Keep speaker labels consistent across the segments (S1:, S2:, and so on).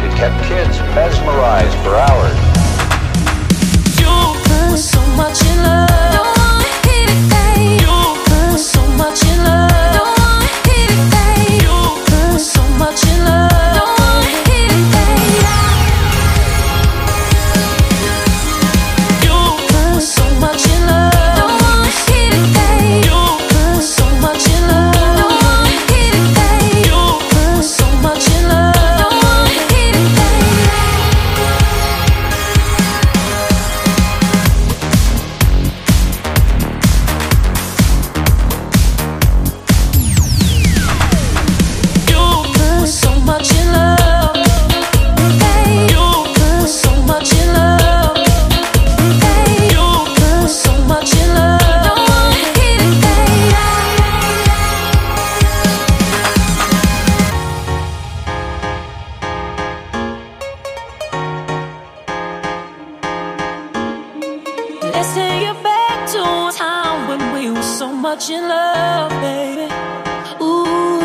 S1: It kept kids mesmerized for hours.
S2: You put so much in love. You so much in love. You so much in love. So much in love, baby. Ooh,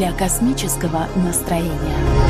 S3: для космического настроения.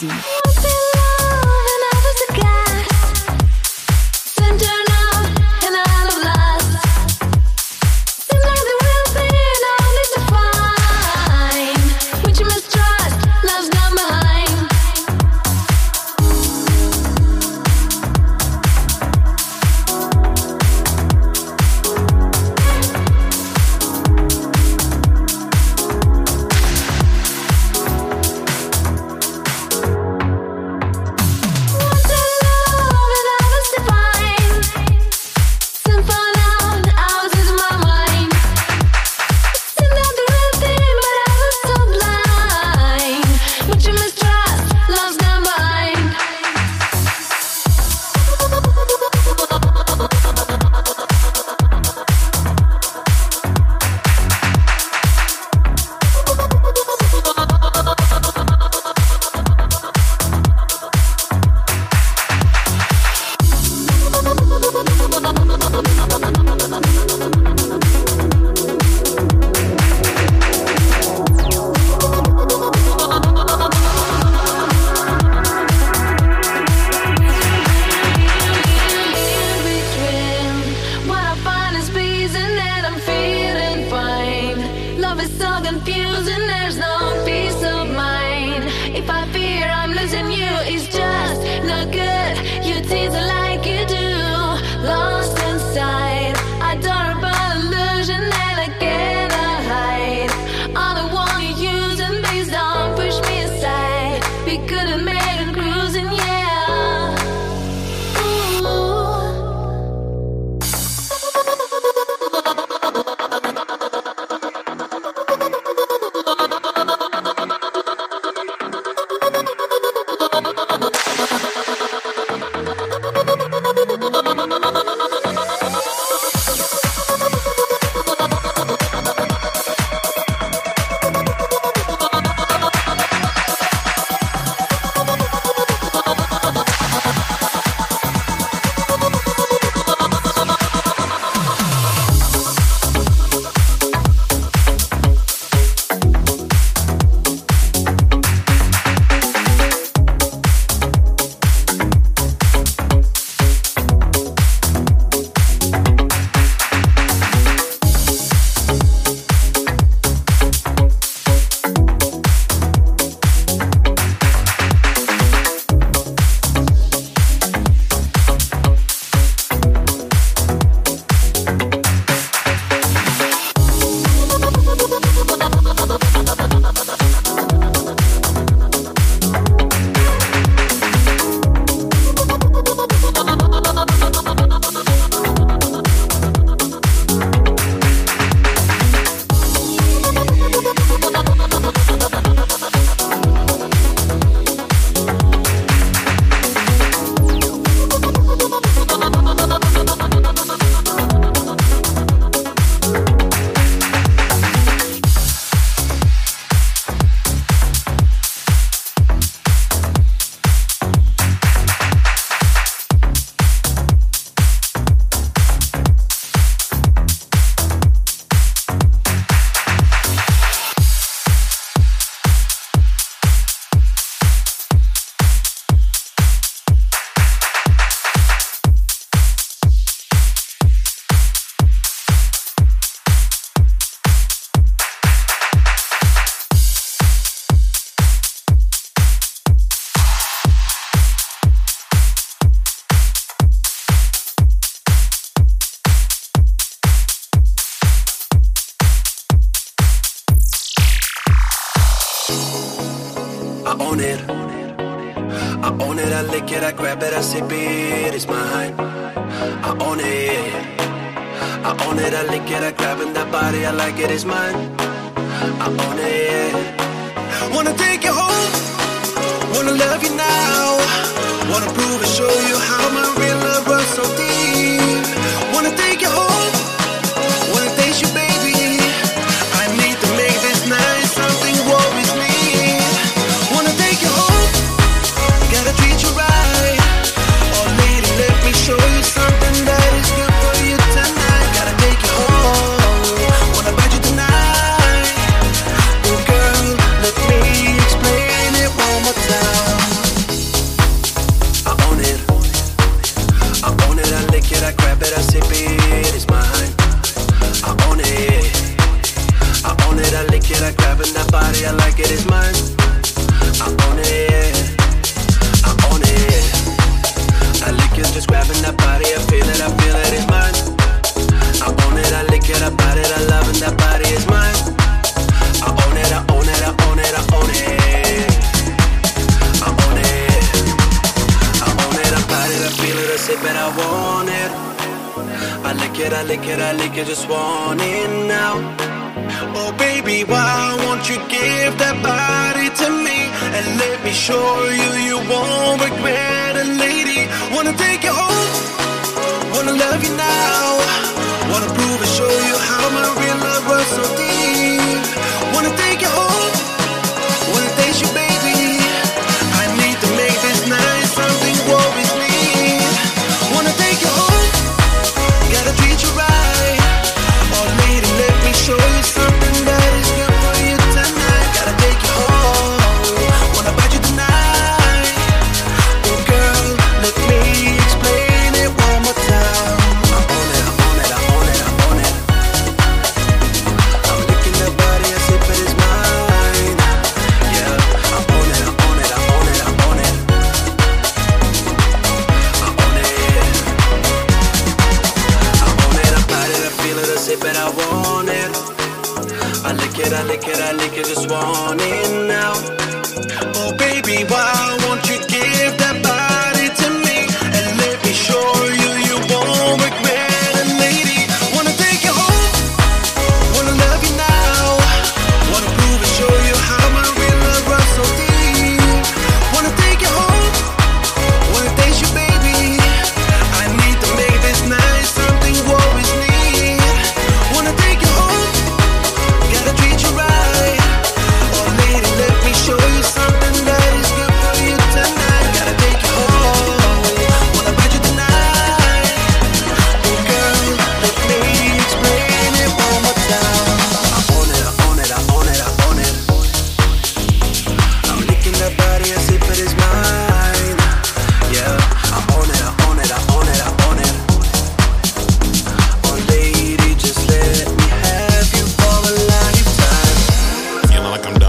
S2: 91.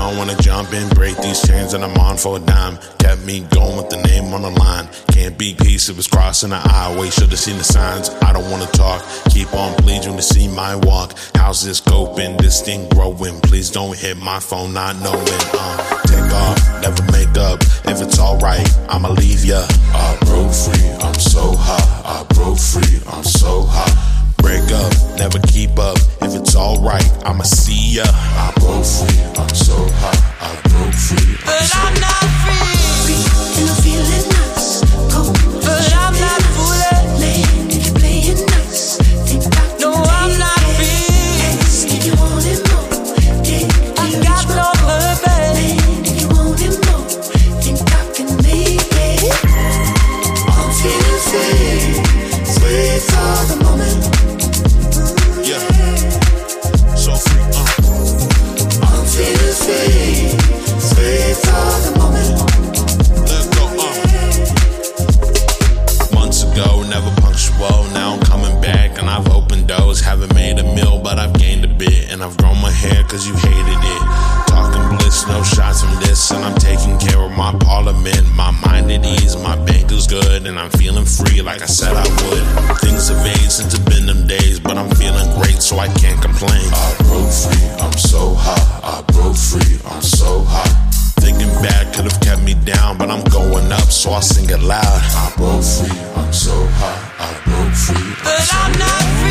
S2: I
S4: wanna
S5: jump in, break these chains, and I'm on for a dime. Kept me going with the name on the line. Can't be peace, it was crossing the highway. Should've seen the signs. I don't wanna talk. Keep on bleeding to see my walk. How's this coping? This thing growing. Please don't hit my phone, not knowing. Uh, take off, never make up. If it's alright, I'ma leave ya. I broke free, I'm so hot. I broke free, I'm so hot. Break up, never keep up. If it's alright, I'ma see ya. I broke free, I'm so hot. I broke free. I'm
S3: but
S5: so
S3: I'm not.
S5: cause you hated it. Talking bliss, no shots from this, and I'm taking care of my parliament. My mind at ease, my bank is good, and I'm feeling free like I said I would. Things have aged since it's been them days, but I'm feeling great, so I can't complain. I broke free, I'm so hot. I broke free, I'm so hot. Thinking bad could have kept me down, but I'm going up, so I sing it loud. I broke free, I'm so hot. I broke free,
S3: I'm but
S5: so
S6: I'm
S3: not free.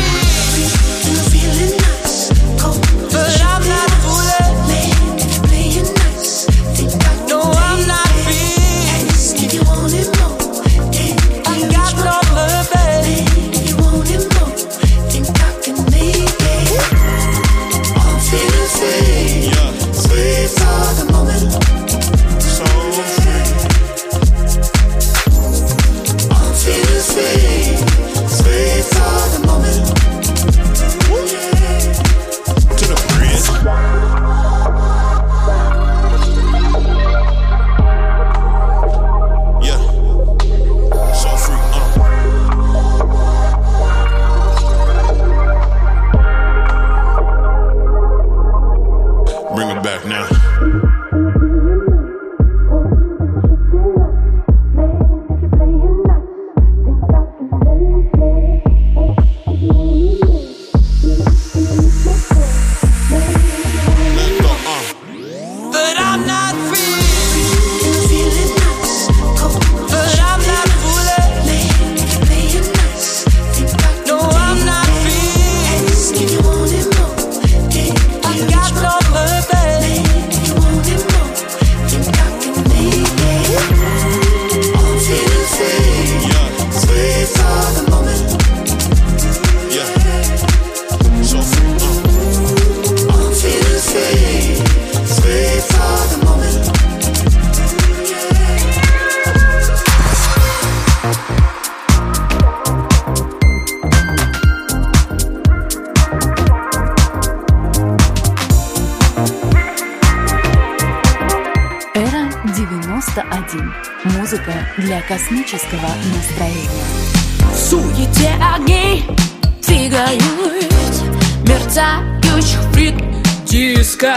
S2: близко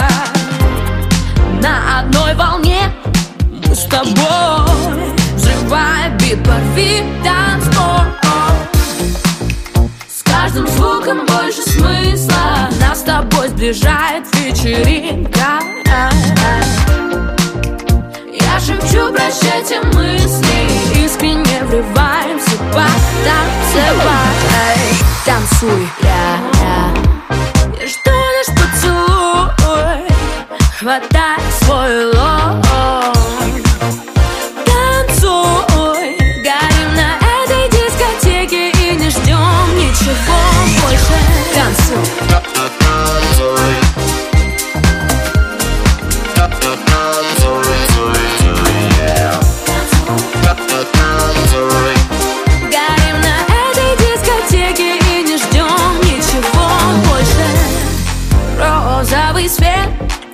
S2: На одной волне мы с тобой. Взрывая бит, порви танцпол С каждым звуком больше смысла. Нас с тобой сближает вечеринка. Я шепчу, прощайте мысли. Искренне врываемся, потанцевай Танцуй, я, я Хватай свой лоб. Танцуй, горим на этой дискотеке И не ждем ничего больше. Танцуй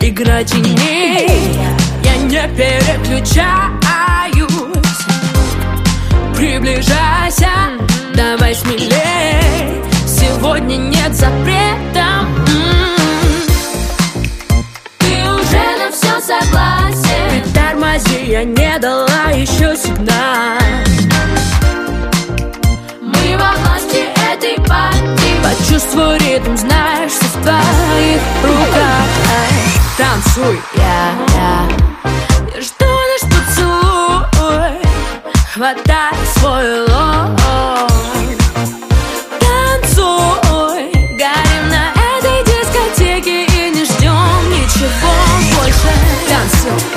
S2: игра теней Я не переключаюсь. Приближайся, давай смелей. Сегодня нет запрета. Ты уже на все согласен. Притормози, я не дала еще сигнал. Мы во власти этой партии. Почувствуй ритм, знаешь, все в твоих руках Танцуй, я, я. Я жду наш поцелуй. Хватай свой лоб. Танцуй, горим на этой дискотеке И не ждем ничего больше. Танцуй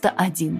S7: 91.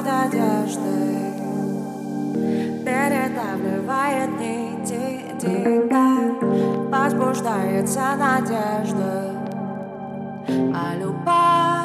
S8: Надеждой Передавливает нити возбуждается надежда. А любовь